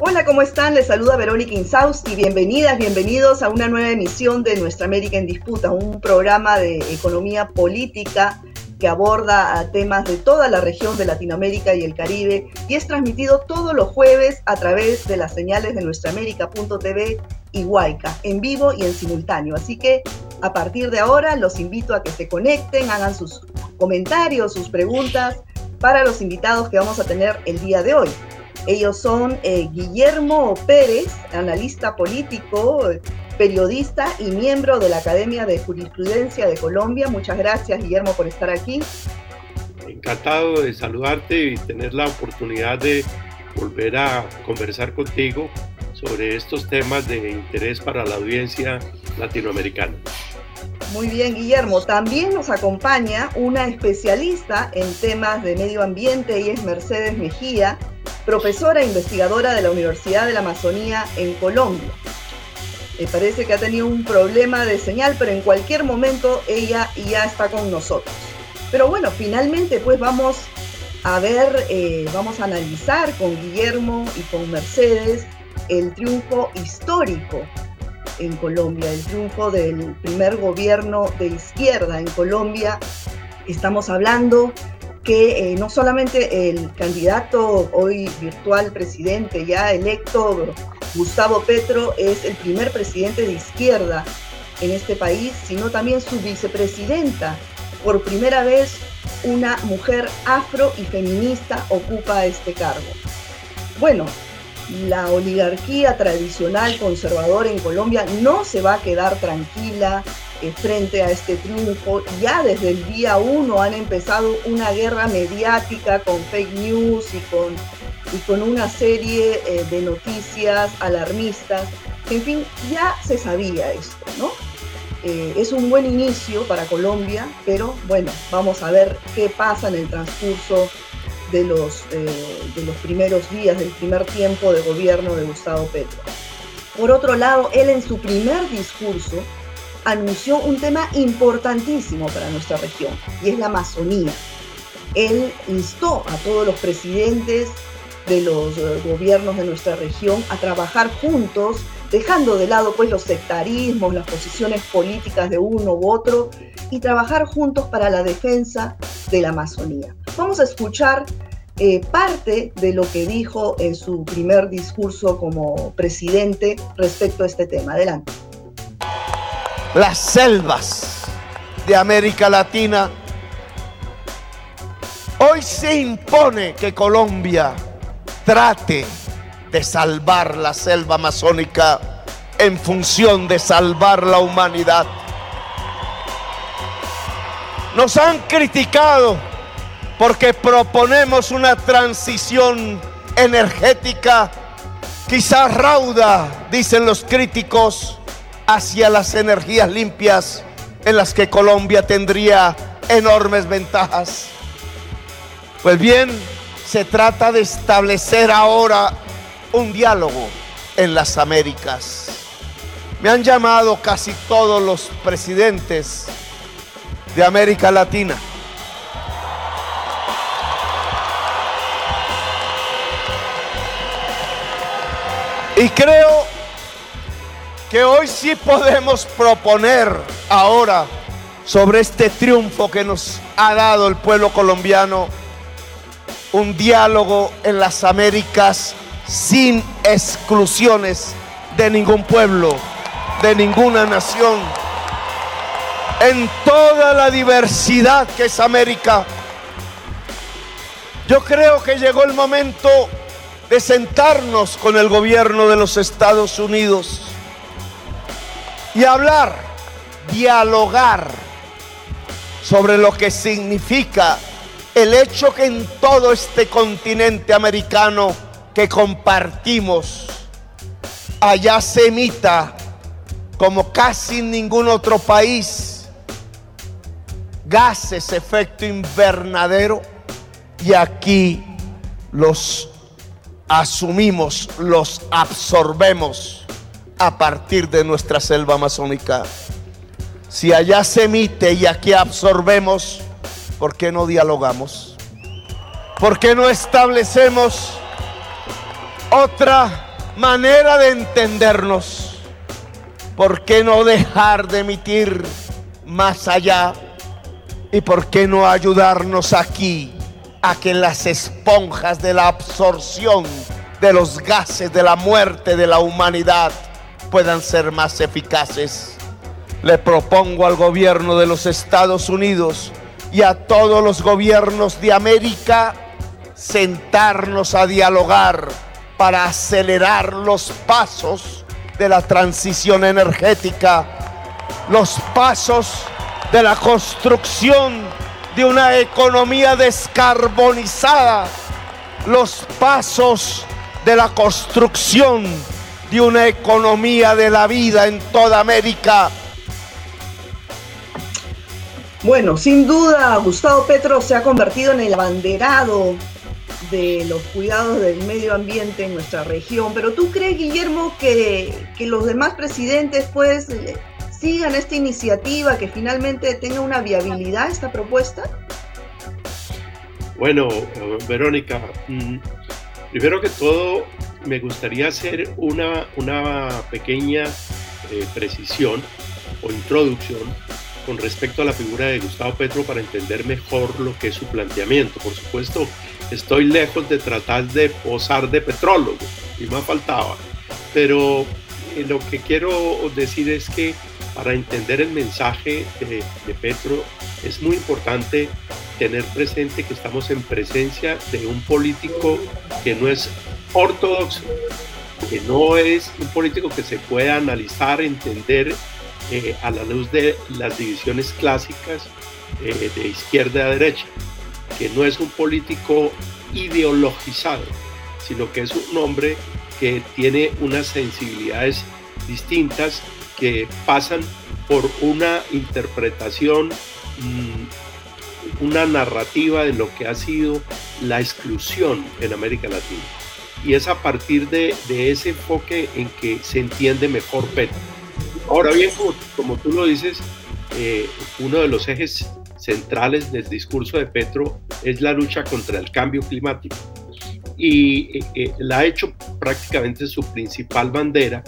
Hola, ¿cómo están? Les saluda Verónica Insausti. Bienvenidas, bienvenidos a una nueva emisión de Nuestra América en Disputa, un programa de economía política que aborda temas de toda la región de Latinoamérica y el Caribe y es transmitido todos los jueves a través de las señales de nuestraamérica.tv y Huayca, en vivo y en simultáneo. Así que a partir de ahora los invito a que se conecten, hagan sus comentarios, sus preguntas para los invitados que vamos a tener el día de hoy. Ellos son eh, Guillermo Pérez, analista político, periodista y miembro de la Academia de Jurisprudencia de Colombia. Muchas gracias, Guillermo, por estar aquí. Encantado de saludarte y tener la oportunidad de volver a conversar contigo sobre estos temas de interés para la audiencia latinoamericana. Muy bien, Guillermo. También nos acompaña una especialista en temas de medio ambiente y es Mercedes Mejía profesora e investigadora de la Universidad de la Amazonía en Colombia. Me parece que ha tenido un problema de señal, pero en cualquier momento ella ya está con nosotros. Pero bueno, finalmente pues vamos a ver, eh, vamos a analizar con Guillermo y con Mercedes el triunfo histórico en Colombia, el triunfo del primer gobierno de izquierda en Colombia. Estamos hablando que eh, no solamente el candidato hoy virtual presidente ya electo, Gustavo Petro, es el primer presidente de izquierda en este país, sino también su vicepresidenta. Por primera vez, una mujer afro y feminista ocupa este cargo. Bueno, la oligarquía tradicional conservadora en Colombia no se va a quedar tranquila eh, frente a este triunfo. Ya desde el día uno han empezado una guerra mediática con fake news y con, y con una serie eh, de noticias alarmistas. En fin, ya se sabía esto, ¿no? Eh, es un buen inicio para Colombia, pero bueno, vamos a ver qué pasa en el transcurso de los, de los primeros días, del primer tiempo de gobierno de Gustavo Petro. Por otro lado, él en su primer discurso anunció un tema importantísimo para nuestra región y es la Amazonía. Él instó a todos los presidentes de los eh, gobiernos de nuestra región a trabajar juntos, dejando de lado pues los sectarismos, las posiciones políticas de uno u otro y trabajar juntos para la defensa de la Amazonía. Vamos a escuchar eh, parte de lo que dijo en su primer discurso como presidente respecto a este tema. Adelante las selvas de América Latina, hoy se impone que Colombia trate de salvar la selva amazónica en función de salvar la humanidad. Nos han criticado porque proponemos una transición energética quizás rauda, dicen los críticos, hacia las energías limpias en las que Colombia tendría enormes ventajas. Pues bien, se trata de establecer ahora un diálogo en las Américas. Me han llamado casi todos los presidentes de América Latina. Y creo que hoy sí podemos proponer ahora sobre este triunfo que nos ha dado el pueblo colombiano, un diálogo en las Américas sin exclusiones de ningún pueblo, de ninguna nación, en toda la diversidad que es América. Yo creo que llegó el momento de sentarnos con el gobierno de los Estados Unidos y hablar, dialogar sobre lo que significa el hecho que en todo este continente americano que compartimos, allá se emita como casi en ningún otro país gases efecto invernadero y aquí los asumimos, los absorbemos a partir de nuestra selva amazónica. Si allá se emite y aquí absorbemos, ¿por qué no dialogamos? ¿Por qué no establecemos otra manera de entendernos. ¿Por qué no dejar de emitir más allá? ¿Y por qué no ayudarnos aquí a que las esponjas de la absorción de los gases de la muerte de la humanidad puedan ser más eficaces? Le propongo al gobierno de los Estados Unidos y a todos los gobiernos de América sentarnos a dialogar para acelerar los pasos de la transición energética, los pasos de la construcción de una economía descarbonizada, los pasos de la construcción de una economía de la vida en toda América. Bueno, sin duda Gustavo Petro se ha convertido en el abanderado de los cuidados del medio ambiente en nuestra región. Pero ¿tú crees, Guillermo, que, los demás presidentes pues sigan esta iniciativa, que finalmente tenga una viabilidad esta propuesta? Bueno, Verónica, mm, primero que todo me gustaría hacer una, una pequeña eh, precisión o introducción con respecto a la figura de Gustavo Petro para entender mejor lo que es su planteamiento. Por supuesto, estoy lejos de tratar de posar de petrólogo, y me faltaba. Pero eh, lo que quiero decir es que para entender el mensaje de, de Petro es muy importante tener presente que estamos en presencia de un político que no es ortodoxo, que no es un político que se pueda analizar, entender eh, a la luz de las divisiones clásicas eh, de izquierda a derecha que no es un político ideologizado, sino que es un hombre que tiene unas sensibilidades distintas que pasan por una interpretación, mm, una narrativa de lo que ha sido la exclusión en América Latina. Y es a partir de, ese enfoque en que se entiende mejor Petro. Ahora bien, como, tú lo dices, eh, uno de los ejes centrales del discurso de Petro es la lucha contra el cambio climático. Y eh, eh, la ha hecho prácticamente su principal bandera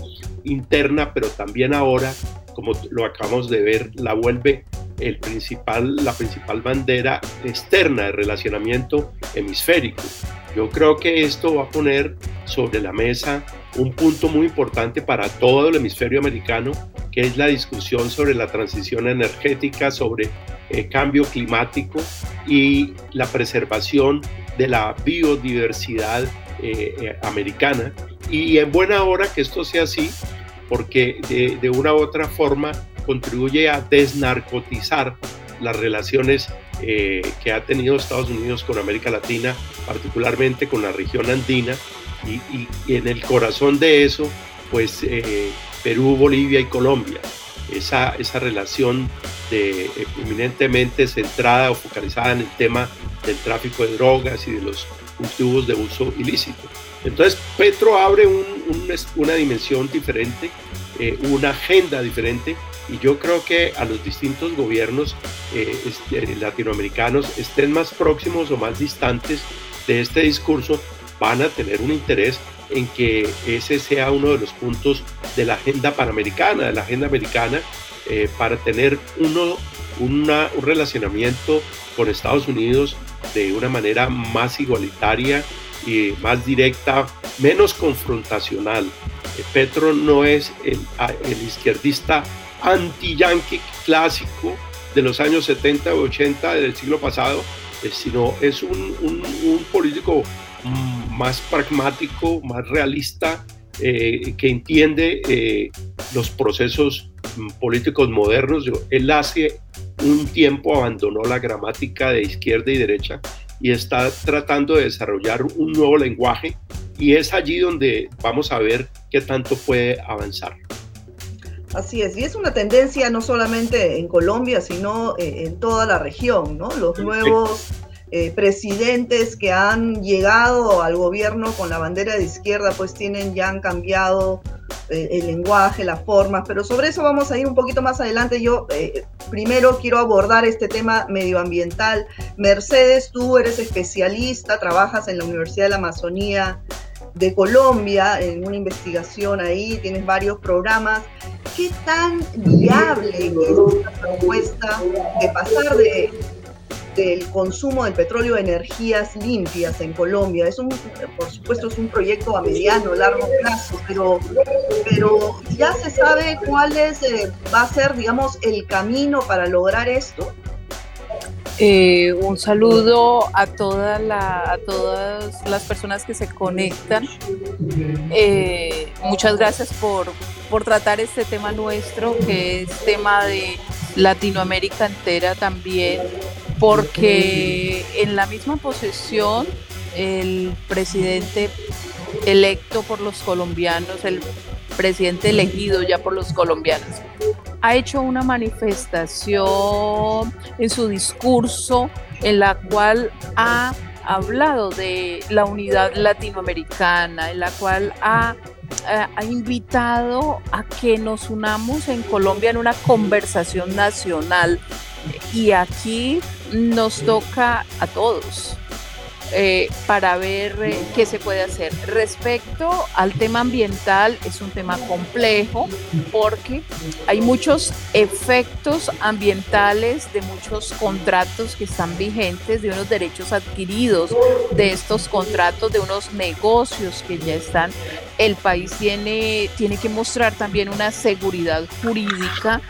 interna, pero también ahora, como lo acabamos de ver, la vuelve el principal, la principal bandera externa de relacionamiento hemisférico. Yo creo que esto va a poner sobre la mesa un punto muy importante para todo el hemisferio americano, que es la discusión sobre la transición energética, sobre el cambio climático y la preservación de la biodiversidad eh, eh, americana. Y en buena hora que esto sea así, porque de una u otra forma contribuye a desnarcotizar las relaciones eh, que ha tenido Estados Unidos con América Latina, particularmente con la región andina, y, en el corazón de eso, pues eh, Perú, Bolivia y Colombia. Esa, esa relación de, eh, eminentemente centrada o focalizada en el tema del tráfico de drogas y de los cultivos de uso ilícito. Entonces, Petro abre una dimensión diferente, una agenda diferente y yo creo que a los distintos gobiernos eh, este, latinoamericanos estén más próximos o más distantes de este discurso, van a tener un interés en que ese sea uno de los puntos de la agenda panamericana, de la agenda americana, eh, para tener uno, un relacionamiento con Estados Unidos de una manera más igualitaria y más directa, menos confrontacional. Eh, Petro no es el, el izquierdista anti-yankee clásico de los años 70 o 80 del siglo pasado, eh, sino es un, político más pragmático, más realista, eh, que entiende eh, los procesos políticos modernos. Él hace un tiempo abandonó la gramática de izquierda y derecha y está tratando de desarrollar un nuevo lenguaje y es allí donde vamos a ver qué tanto puede avanzar. Así es, y es una tendencia no solamente en Colombia, sino eh, en toda la región, ¿no? Los nuevos eh, presidentes que han llegado al gobierno con la bandera de izquierda, pues tienen, ya han cambiado eh, el lenguaje, las formas, pero sobre eso vamos a ir un poquito más adelante. Yo primero quiero abordar este tema medioambiental. Mercedes, tú eres especialista, trabajas en la Universidad de la Amazonía de Colombia en una investigación ahí, tienes varios programas. ¿Qué tan viable es esta propuesta de pasar de del consumo del petróleo a energías limpias en Colombia. Es un, por supuesto, es un proyecto a mediano, largo plazo, pero, pero ya se sabe cuál es, eh, va a ser, digamos, el camino para lograr esto. Eh, un saludo a, todas las personas que se conectan. Eh, muchas gracias por, por tratar este tema nuestro, que es tema de Latinoamérica entera también, porque en la misma posesión el presidente electo por los colombianos, el presidente elegido ya por los colombianos, ha hecho una manifestación en su discurso en la cual ha hablado de la unidad latinoamericana, en la cual ha, eh, ha, invitado a que nos unamos en Colombia en una conversación nacional. Y aquí nos toca a todos, eh, para ver eh, qué se puede hacer. Respecto al tema ambiental, es un tema complejo porque hay muchos efectos ambientales de muchos contratos que están vigentes, de unos derechos adquiridos de estos contratos, de unos negocios que ya están. El país tiene, tiene que mostrar también una seguridad jurídica.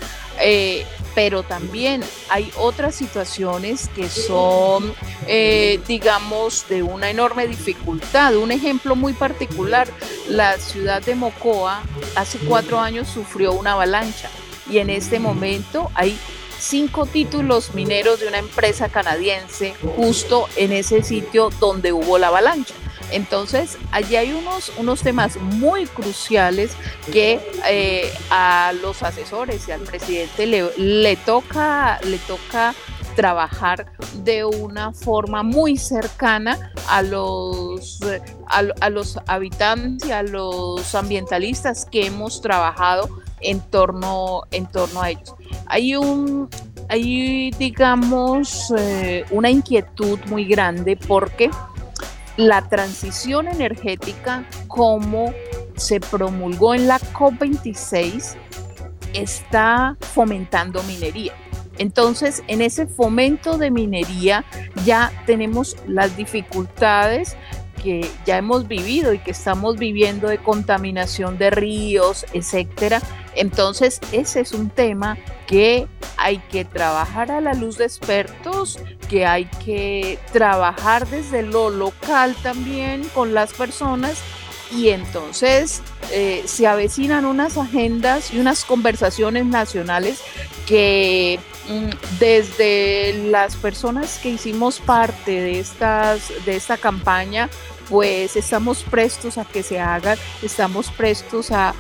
Eh, pero también hay otras situaciones que son, eh, digamos, de una enorme dificultad. Un ejemplo muy particular, la ciudad de Mocoa hace cuatro años sufrió una avalancha y en este momento hay cinco títulos mineros de una empresa canadiense justo en ese sitio donde hubo la avalancha. Entonces, allí hay unos, unos temas muy cruciales que eh, a los asesores y al presidente le, toca, le toca trabajar de una forma muy cercana a los, a, los habitantes y a los ambientalistas que hemos trabajado en torno, en torno a ellos. Hay un, hay digamos, eh, una inquietud muy grande porque la transición energética como se promulgó en la COP26 está fomentando minería. Entonces, en ese fomento de minería ya tenemos las dificultades que ya hemos vivido y que estamos viviendo de contaminación de ríos, etcétera. Entonces, ese es un tema que hay que trabajar a la luz de expertos, que hay que trabajar desde lo local también con las personas y entonces eh, se avecinan unas agendas y unas conversaciones nacionales que mm, desde las personas que hicimos parte de, estas, de esta campaña, pues estamos prestos a que se hagan, estamos prestos a,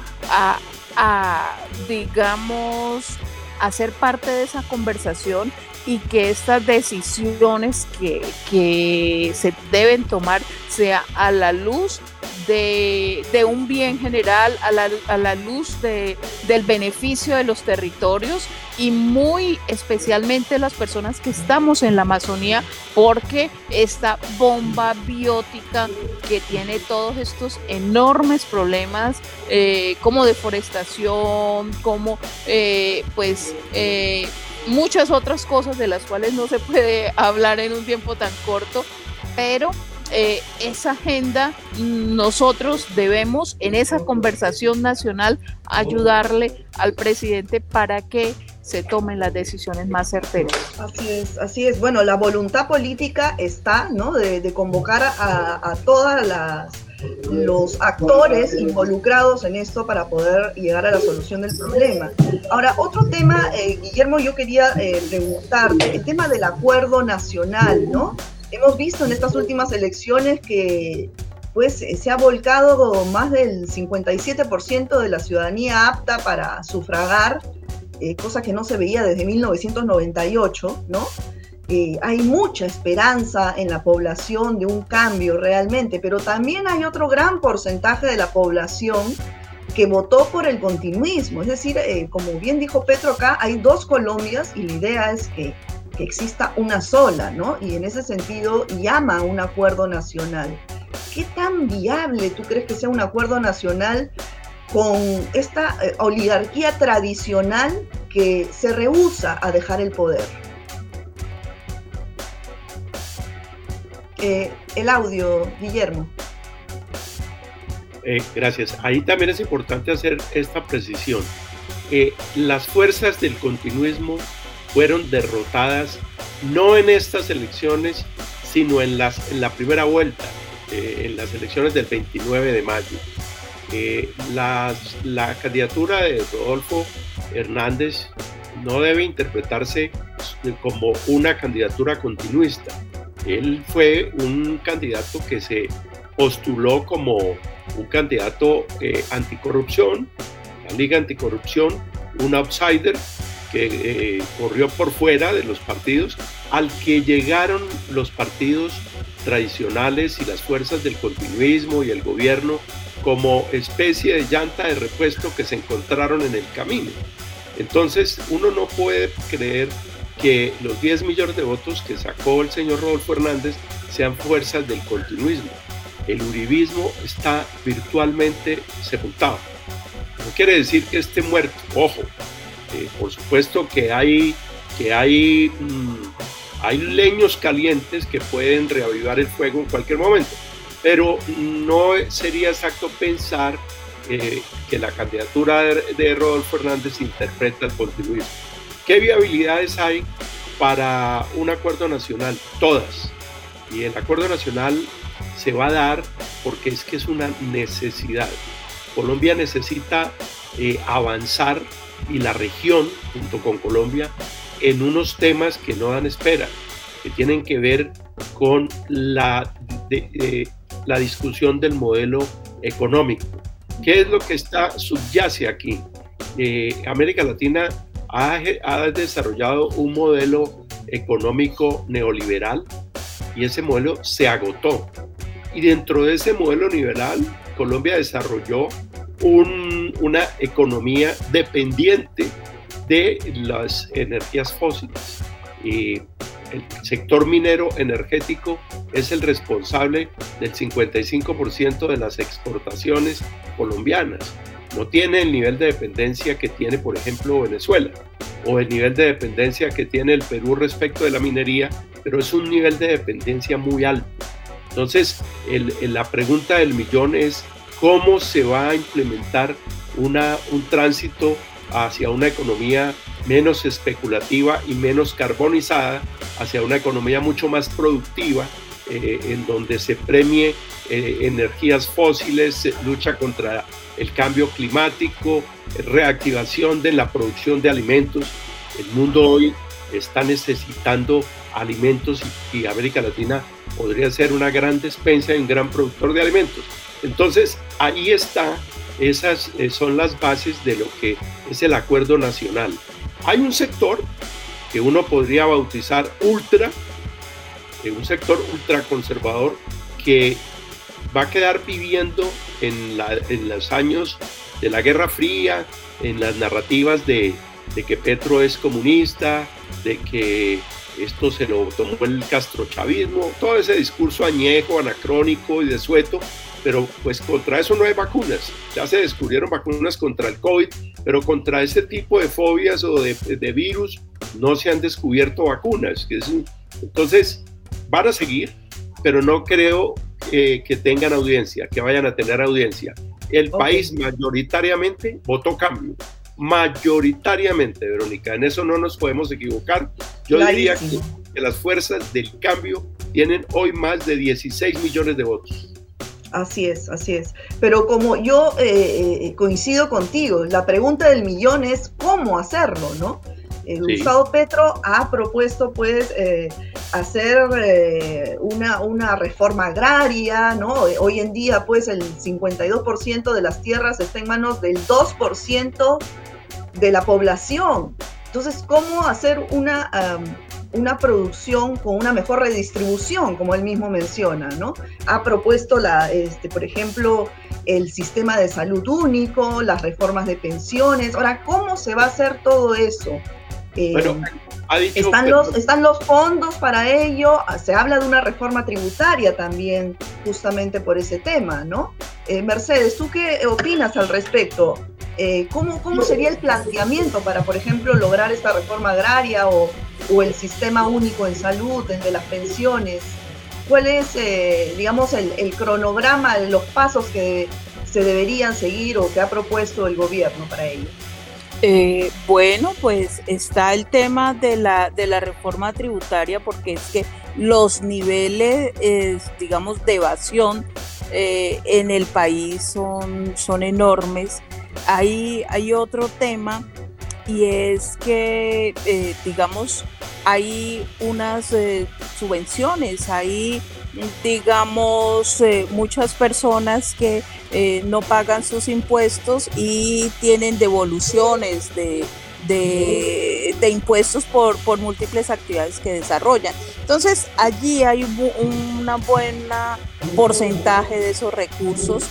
a digamos, a ser parte de esa conversación y que estas decisiones que, que se deben tomar sea a la luz de, un bien general, a la, luz de, del beneficio de los territorios y muy especialmente las personas que estamos en la Amazonía, porque esta bomba biótica que tiene todos estos enormes problemas eh, como deforestación, como eh, pues eh, muchas otras cosas de las cuales no se puede hablar en un tiempo tan corto, pero eh, esa agenda nosotros debemos en esa conversación nacional ayudarle al presidente para que se tomen las decisiones más certeras. Así es, así es. Bueno, la voluntad política está, ¿no? De, convocar a, a todas las los actores involucrados en esto para poder llegar a la solución del problema. Ahora, otro tema, eh, Guillermo, yo quería eh, preguntarte, el tema del acuerdo nacional, ¿no? Hemos visto en estas últimas elecciones que pues se ha volcado más del 57% de la ciudadanía apta para sufragar, eh, cosa que no se veía desde 1998, ¿no? Eh, hay mucha esperanza en la población de un cambio realmente, pero también hay otro gran porcentaje de la población que votó por el continuismo. Es decir, eh, como bien dijo Petro acá, hay dos Colombias y la idea es que, exista una sola, ¿no? Y en ese sentido llama a un acuerdo nacional. ¿qué tan viable tú crees que sea un acuerdo nacional con esta eh, oligarquía tradicional que se rehúsa a dejar el poder? Eh, el audio, Guillermo. Eh, gracias. Ahí también es importante hacer esta precisión. las fuerzas del continuismo fueron derrotadas no en estas elecciones, sino en, las, en la primera vuelta, eh, en las elecciones del 29 de mayo. Eh, la candidatura de Rodolfo Hernández no debe interpretarse como una candidatura continuista. Él fue un candidato que se postuló como un candidato eh, anticorrupción, la Liga Anticorrupción, un outsider que eh, corrió por fuera de los partidos, al que llegaron los partidos tradicionales y las fuerzas del continuismo y el gobierno como especie de llanta de repuesto que se encontraron en el camino. Entonces uno no puede creer que los 10 millones de votos que sacó el señor Rodolfo Hernández sean fuerzas del continuismo. El uribismo está virtualmente sepultado. No quiere decir que esté muerto, ojo, eh, por supuesto que hay, que hay, mm, hay leños calientes que pueden reavivar el fuego en cualquier momento, pero no sería exacto pensar eh, que la candidatura de, Rodolfo Hernández interpreta el continuismo. ¿Qué viabilidades hay para un acuerdo nacional? Todas. Y el acuerdo nacional se va a dar porque es que es una necesidad. Colombia necesita eh, avanzar y la región, junto con Colombia, en unos temas que no dan espera, que tienen que ver con la, la discusión del modelo económico. ¿Qué es lo que está subyace aquí? Eh, América Latina ha, ha desarrollado un modelo económico neoliberal y ese modelo se agotó. Y dentro de ese modelo neoliberal, Colombia desarrolló una economía dependiente de las energías fósiles. Y el sector minero energético es el responsable del 55% de las exportaciones colombianas. No tiene el nivel de dependencia que tiene, por ejemplo, Venezuela o el nivel de dependencia que tiene el Perú respecto de la minería, pero es un nivel de dependencia muy alto. Entonces, la pregunta del millón es, cómo se va a implementar una, un tránsito hacia una economía menos especulativa y menos carbonizada, hacia una economía mucho más productiva, eh, en donde se premie eh, energías fósiles, lucha contra el cambio climático, reactivación de la producción de alimentos. El mundo hoy está necesitando alimentos y, y América Latina podría ser una gran despensa y un gran productor de alimentos. Entonces, ahí está, esas eh, son las bases de lo que es el acuerdo nacional. Hay un sector que uno podría bautizar ultra, eh, un sector ultraconservador que va a quedar viviendo en, los años de la Guerra Fría, en las narrativas de, de que Petro es comunista, de que esto se lo tomó el castrochavismo, todo ese discurso añejo, anacrónico y desueto, pero pues contra eso no hay vacunas. Ya se descubrieron vacunas contra el COVID, pero contra ese tipo de fobias o de, virus no se han descubierto vacunas. Entonces, van a seguir, pero no creo que tengan audiencia, que vayan a tener audiencia. El país mayoritariamente votó cambio. Mayoritariamente, Verónica, en eso no nos podemos equivocar. Yo diría que, que las fuerzas del cambio tienen hoy más de 16 millones de votos. Así es, así es. Pero como yo eh, eh, coincido contigo, la pregunta del millón es cómo hacerlo, ¿no? El Gustavo Petro ha propuesto pues eh, hacer una, una, reforma agraria, ¿no? Hoy en día pues el 52% de las tierras está en manos del 2% de la población. Entonces, ¿cómo hacer una una producción con una mejor redistribución, como él mismo menciona, ¿no? Ha propuesto, la, este, por ejemplo, el sistema de salud único, las reformas de pensiones. Ahora, ¿cómo se va a hacer todo eso? Eh, bueno, están, los, están los fondos para ello, se habla de una reforma tributaria también justamente por ese tema, ¿no? Eh, Mercedes, ¿tú qué opinas al respecto? Eh, ¿cómo, ¿Cómo sería el planteamiento para, por ejemplo, lograr esta reforma agraria o, o el sistema único en salud, el de las pensiones? ¿Cuál es, eh, digamos, el, el, cronograma de los pasos que se deberían seguir o que ha propuesto el gobierno para ello? Eh, bueno, pues está el tema de la, de la reforma tributaria, porque es que los niveles, digamos, de evasión eh, en el país son, son enormes. Hay, hay otro tema y es que, eh, digamos, hay unas eh, subvenciones, hay, digamos, eh, muchas personas que no pagan sus impuestos y tienen devoluciones de, de, impuestos por, por, múltiples actividades que desarrollan. Entonces, allí hay un una buena porcentaje de esos recursos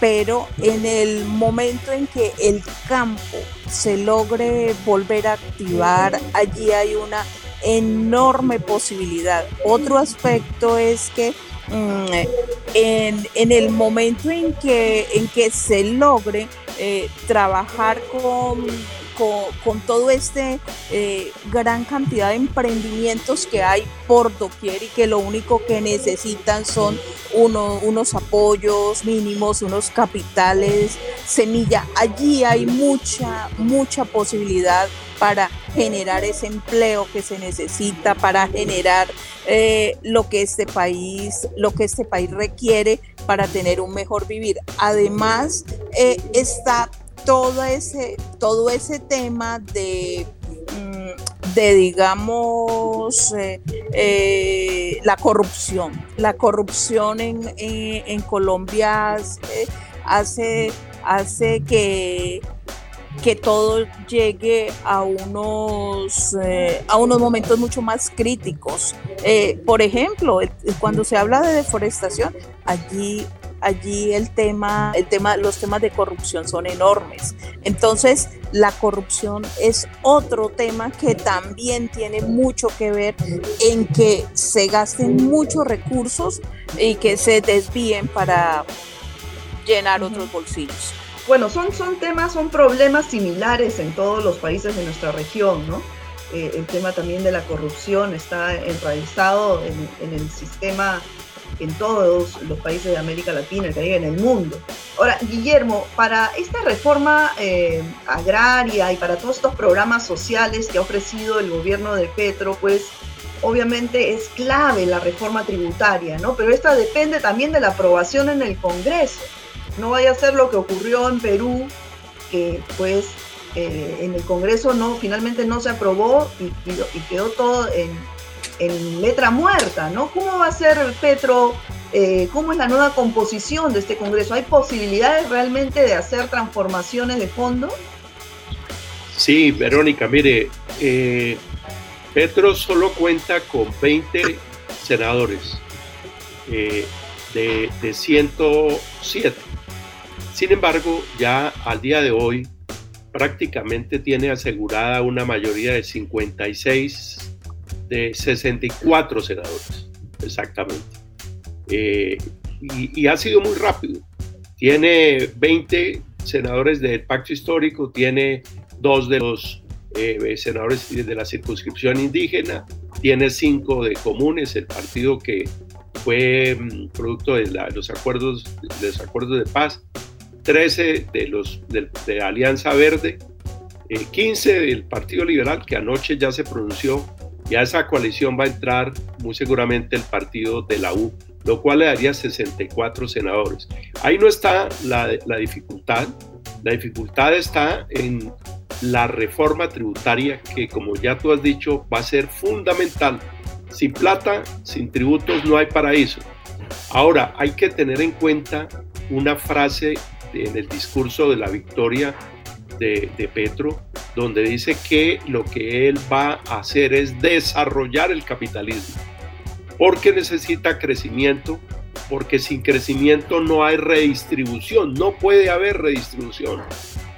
pero en el momento en que el campo se logre volver a activar, allí hay una enorme posibilidad. Otro aspecto es que mm, en, el momento en que, en que se logre eh, trabajar con con, todo este eh, gran cantidad de emprendimientos que hay por doquier y que lo único que necesitan son unos apoyos mínimos, unos capitales, semilla. Allí hay mucha, mucha posibilidad para generar ese empleo que se necesita, para generar eh, lo que este país, lo que este país requiere para tener un mejor vivir. Además, eh, está todo ese, todo ese tema de, mm, de digamos, eh, eh, la corrupción. La corrupción en, en, Colombia hace, hace que que todo llegue a unos, eh, a unos momentos mucho más críticos. por ejemplo, cuando se habla de deforestación, allí allí el tema, el tema, los temas de corrupción son enormes. Entonces, la corrupción es otro tema que también tiene mucho que ver en que se gasten muchos recursos y que se desvíen para llenar otros bolsillos. Bueno, son, son temas, son problemas similares en todos los países de nuestra región, ¿no? Eh, el tema también de la corrupción está enraizado en, en el sistema en todos los países de América Latina, el Caribe, en el mundo. Ahora, Guillermo, para esta reforma eh, agraria y para todos estos programas sociales que ha ofrecido el gobierno de Petro, pues obviamente es clave la reforma tributaria, ¿no? Pero esta depende también de la aprobación en el Congreso. No vaya a ser lo que ocurrió en Perú, que pues eh, en el Congreso no, finalmente no se aprobó y, y quedó todo en, en letra muerta, ¿no? ¿Cómo va a ser Petro? Eh, ¿Cómo es la nueva composición de este Congreso? ¿Hay posibilidades realmente de hacer transformaciones de fondo? Sí, Verónica, mire, eh, Petro solo cuenta con 20 senadores eh, de, de 107. Sin embargo, ya al día de hoy prácticamente tiene asegurada una mayoría de 56 de 64 senadores, exactamente. Eh, y, ha sido muy rápido. Tiene 20 senadores del pacto histórico, tiene dos de los eh, senadores de la circunscripción indígena, tiene cinco de comunes, el partido que fue mm, producto de, los, acuerdos, de los acuerdos de paz, 13 de los de, Alianza Verde, 15 eh, del Partido Liberal, que anoche ya se pronunció y a esa coalición va a entrar muy seguramente el partido de la U, lo cual le daría 64 senadores. Ahí no está la, dificultad, la dificultad está en la reforma tributaria que, como ya tú has dicho, va a ser fundamental. Sin plata, sin tributos no hay paraíso. Ahora, hay que tener en cuenta una frase en el discurso de la victoria de, Petro, donde dice que lo que él va a hacer es desarrollar el capitalismo, porque necesita crecimiento, porque sin crecimiento no hay redistribución, no puede haber redistribución.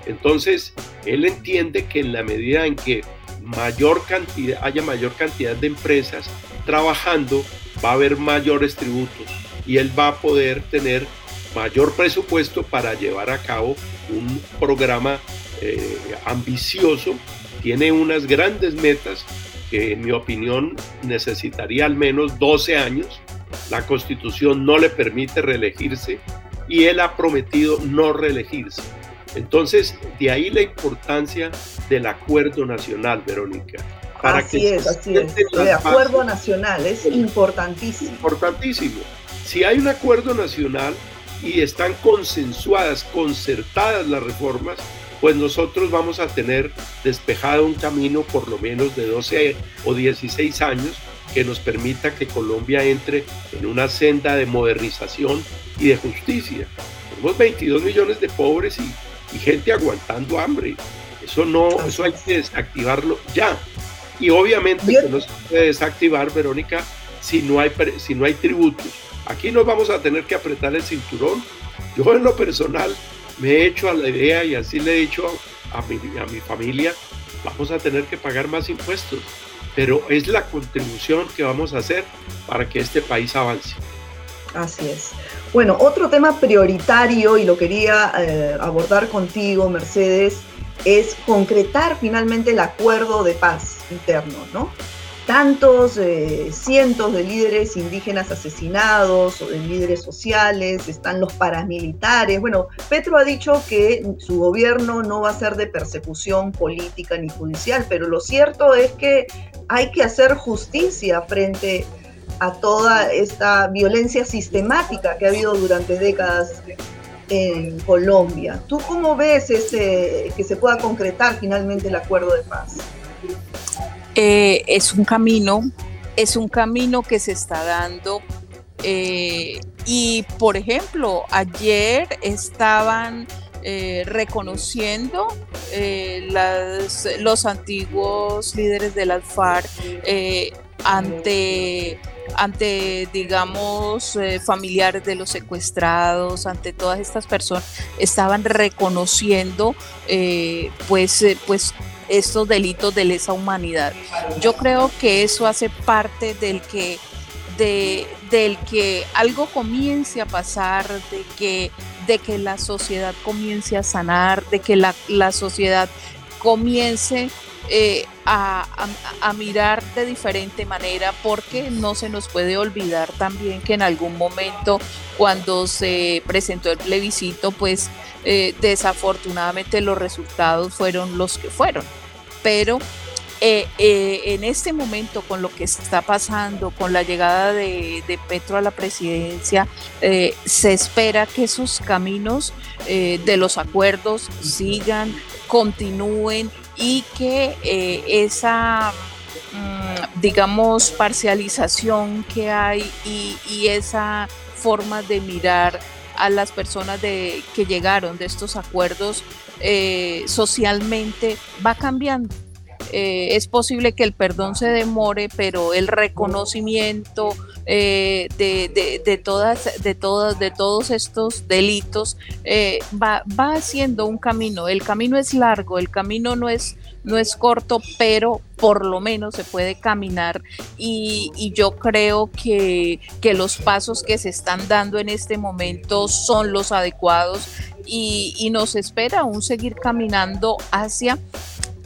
Entonces, él entiende que en la medida en que mayor cantidad, haya mayor cantidad de empresas trabajando, va a haber mayores tributos. y él va a poder tener mayor presupuesto para llevar a cabo un programa eh, ambicioso, tiene unas grandes metas que en mi opinión necesitaría al menos 12 años. La constitución no le permite reelegirse y él ha prometido no reelegirse. Entonces, de ahí la importancia del acuerdo nacional, Verónica. Para así es, así es. El acuerdo nacional es importantísimo. Importantísimo. Si hay un acuerdo nacional y están consensuadas, concertadas las reformas, pues nosotros vamos a tener despejado un camino por lo menos de 12 o 16 años que nos permita que Colombia entre en una senda de modernización y de justicia. Tenemos 22 millones de pobres y, gente aguantando hambre. Eso no, eso hay que desactivarlo ya. Y obviamente que no se puede desactivar, Verónica, si no hay, si no hay tributos. Aquí nos vamos a tener que apretar el cinturón. Yo en lo personal me he hecho a la idea y así le he dicho a mi, a mi familia, vamos a tener que pagar más impuestos, pero es la contribución que vamos a hacer para que este país avance. Así es. Bueno, otro tema prioritario, y lo quería eh, abordar contigo, Mercedes, es concretar finalmente el acuerdo de paz interno, ¿no? Tantos eh, cientos de líderes indígenas asesinados, o de líderes sociales, están los paramilitares. Bueno, Petro ha dicho que su gobierno no va a ser de persecución política ni judicial, pero lo cierto es que hay que hacer justicia frente a toda esta violencia sistemática que ha habido durante décadas en Colombia. ¿Tú cómo ves ese, que se pueda concretar finalmente el acuerdo de paz? Eh, es un camino, es un camino que se está dando. Eh, y por ejemplo, ayer estaban eh, reconociendo los antiguos líderes de la FARC ante ante, digamos, familiares de los secuestrados, ante todas estas personas, estaban reconociendo, pues, pues estos delitos de lesa humanidad. Yo creo que eso hace parte del que, de, del que algo comience a pasar, de que, de que la sociedad comience a sanar, de que la, sociedad comience eh, a, mirar de diferente manera porque no se nos puede olvidar también que en algún momento cuando se presentó el plebiscito pues eh, desafortunadamente los resultados fueron los que fueron. Pero eh, en este momento, con lo que está pasando, con la llegada de, Petro a la presidencia, se espera que esos caminos de los acuerdos sigan, continúen y que esa mm, digamos, parcialización que hay y, esa forma de mirar a las personas de, que llegaron de estos acuerdos eh, socialmente va cambiando. Eh, es posible que el perdón se demore, pero el reconocimiento eh, de, todas, de, todas, de todos estos delitos va, va haciendo un camino. El camino es largo, el camino no es no es corto, pero por lo menos se puede caminar y, yo creo que, los pasos que se están dando en este momento son los adecuados y, nos espera aún seguir caminando hacia,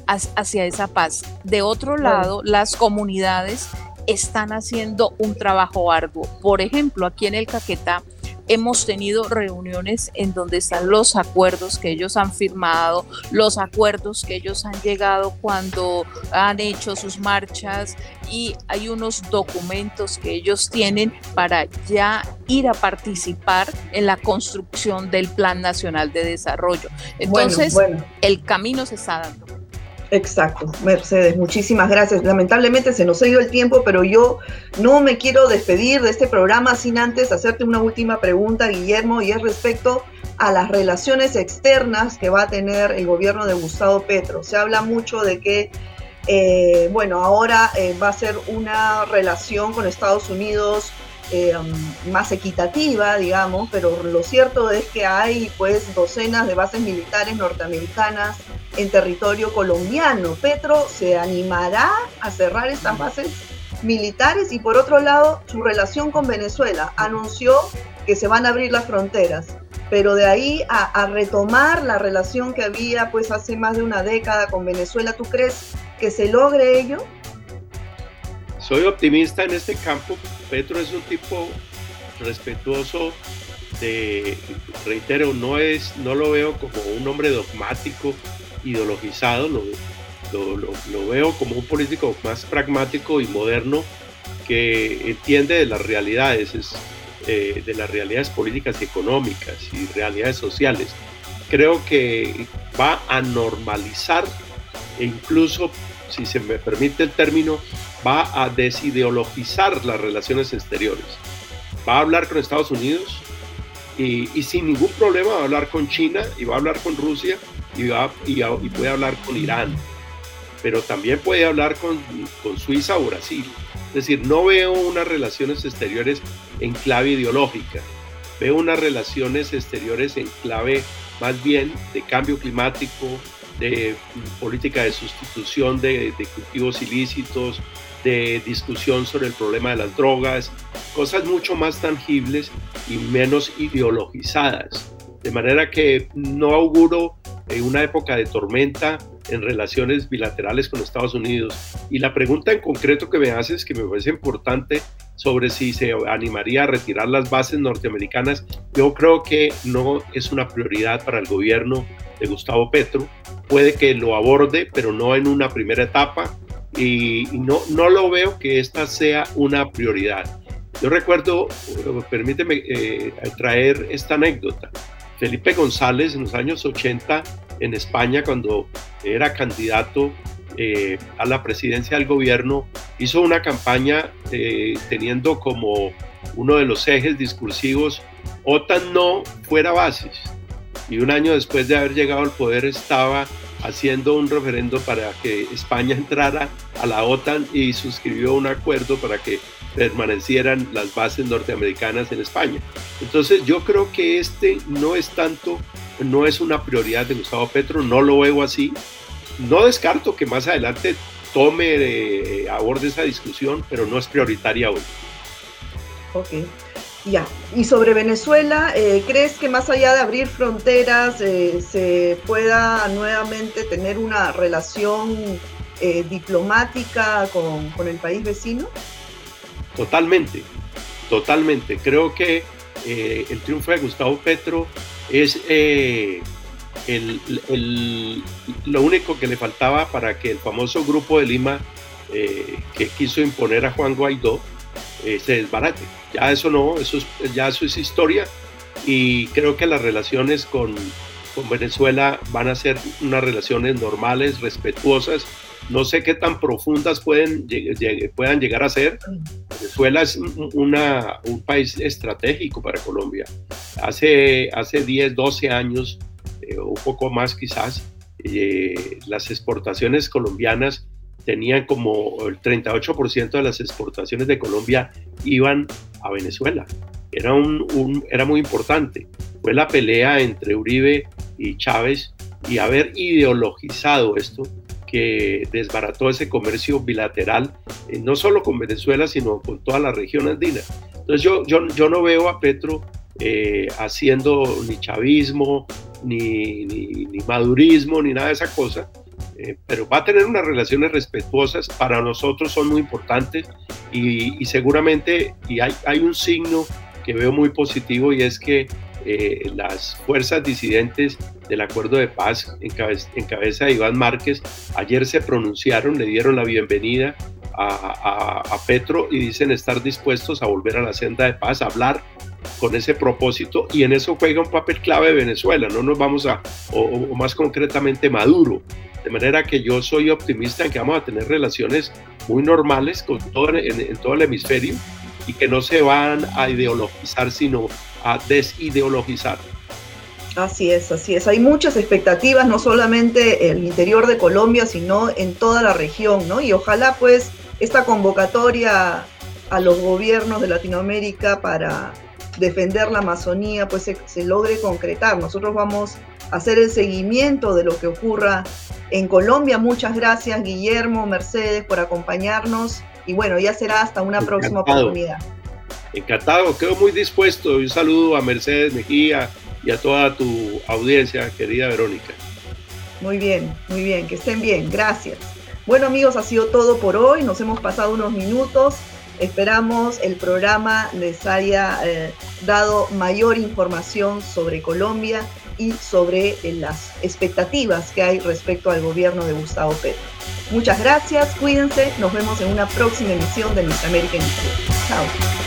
hacia esa paz. De otro lado, las comunidades están haciendo un trabajo arduo. Por ejemplo, aquí en el Caquetá, hemos tenido reuniones en donde están los acuerdos que ellos han firmado, los acuerdos que ellos han llegado cuando han hecho sus marchas y hay unos documentos que ellos tienen para ya ir a participar en la construcción del Plan Nacional de Desarrollo. Entonces, el camino se está dando. Exacto, Mercedes, muchísimas gracias. Lamentablemente se nos ha ido el tiempo, pero yo no me quiero despedir de este programa sin antes hacerte una última pregunta, Guillermo, y es respecto a las relaciones externas que va a tener el gobierno de Gustavo Petro. Se habla mucho de que, eh, bueno, ahora eh, va a ser una relación con Estados Unidos eh, más equitativa, digamos, pero lo cierto es que hay pues docenas de bases militares norteamericanas en territorio colombiano. ¿Petro se animará a cerrar estas bases? militares y por otro lado su relación con Venezuela. Anunció que se van a abrir las fronteras, pero de ahí a, retomar la relación que había pues hace más de una década con Venezuela, ¿tú crees que se logre ello? Soy optimista en este campo. Petro es un tipo respetuoso de, reitero, no, es, no lo veo como un hombre dogmático, ideologizado, lo, lo, veo como un político más pragmático y moderno que entiende de las realidades, eh, de las realidades políticas y económicas y realidades sociales. Creo que va a normalizar e incluso, si se me permite el término, va a desideologizar las relaciones exteriores. Va a hablar con Estados Unidos y, sin ningún problema va a hablar con China y va a hablar con Rusia y, va, y, puede hablar con Irán pero también puede hablar con, con, Suiza o Brasil. Es decir, no veo unas relaciones exteriores en clave ideológica, veo unas relaciones exteriores en clave más bien de cambio climático, de política de sustitución de, de cultivos ilícitos, de discusión sobre el problema de las drogas, cosas mucho más tangibles y menos ideologizadas. De manera que no auguro en una época de tormenta en relaciones bilaterales con Estados Unidos. Y la pregunta en concreto que me haces, que me parece importante, sobre si se animaría a retirar las bases norteamericanas, yo creo que no es una prioridad para el gobierno de Gustavo Petro. Puede que lo aborde, pero no en una primera etapa. Y no, no lo veo que esta sea una prioridad. Yo recuerdo, permíteme eh, traer esta anécdota. Felipe González en los años 80 en España, cuando era candidato eh, a la presidencia del gobierno, hizo una campaña eh, teniendo como uno de los ejes discursivos OTAN no fuera bases. Y un año después de haber llegado al poder estaba haciendo un referendo para que España entrara a la OTAN y suscribió un acuerdo para que permanecieran las bases norteamericanas en España. Entonces yo creo que este no es tanto, no es una prioridad de Gustavo Petro, no lo veo así. No descarto que más adelante tome, eh, aborde esa discusión, pero no es prioritaria hoy. Ok. Ya, y sobre Venezuela, eh, ¿crees que más allá de abrir fronteras eh, se pueda nuevamente tener una relación diplomática con, el país vecino? Totalmente, totalmente. Creo que eh, el triunfo de Gustavo Petro es eh, lo único que le faltaba para que el famoso grupo de Lima eh, que quiso imponer a Juan Guaidó se desbarate. Ya eso no, eso ya eso es historia y creo que las relaciones con, con Venezuela van a ser unas relaciones normales, respetuosas no sé qué tan profundas pueden, puedan llegar a ser. Venezuela es una, un país estratégico para Colombia. Hace, hace 10, 12 años, eh, un poco más quizás, eh, las exportaciones colombianas tenían como el 38% de las exportaciones de Colombia iban a Venezuela. Era, un, era muy importante. Fue la pelea entre Uribe y Chávez y haber ideologizado esto que desbarató ese comercio bilateral, eh, no solo con Venezuela, sino con toda la región andina. Entonces yo, yo, yo no veo a Petro eh, haciendo ni chavismo, ni, ni, madurismo, ni nada de esa cosa, eh, pero va a tener unas relaciones respetuosas, para nosotros son muy importantes y, y seguramente y hay, hay un signo que veo muy positivo y es que eh, las fuerzas disidentes del acuerdo de paz en cabeza, de Iván Márquez ayer se pronunciaron, le dieron la bienvenida a, Petro y dicen estar dispuestos a volver a la senda de paz, a hablar con ese propósito y en eso juega un papel clave Venezuela, no nos vamos a, o, más concretamente Maduro. De manera que yo soy optimista en que vamos a tener relaciones muy normales con todo, en todo el hemisferio y que no se van a ideologizar, sino a desideologizar. Así es, así es. Hay muchas expectativas, no solamente en el interior de Colombia, sino en toda la región, ¿no? Y ojalá pues esta convocatoria a los gobiernos de Latinoamérica para defender la Amazonía pues se, logre concretar. Nosotros vamos a hacer el seguimiento de lo que ocurra en Colombia. Muchas gracias Guillermo, Mercedes por acompañarnos y bueno, ya será hasta una próxima oportunidad. Encantado, quedo muy dispuesto. Un saludo a Mercedes Mejía y a toda tu audiencia, querida Verónica. Muy bien, muy bien, que estén bien, gracias. Bueno amigos, ha sido todo por hoy, nos hemos pasado unos minutos, esperamos el programa les haya eh, dado mayor información sobre Colombia y sobre eh, las expectativas que hay respecto al gobierno de Gustavo Petro. Muchas gracias, cuídense, nos vemos en una próxima emisión de Nuestra América en Chao.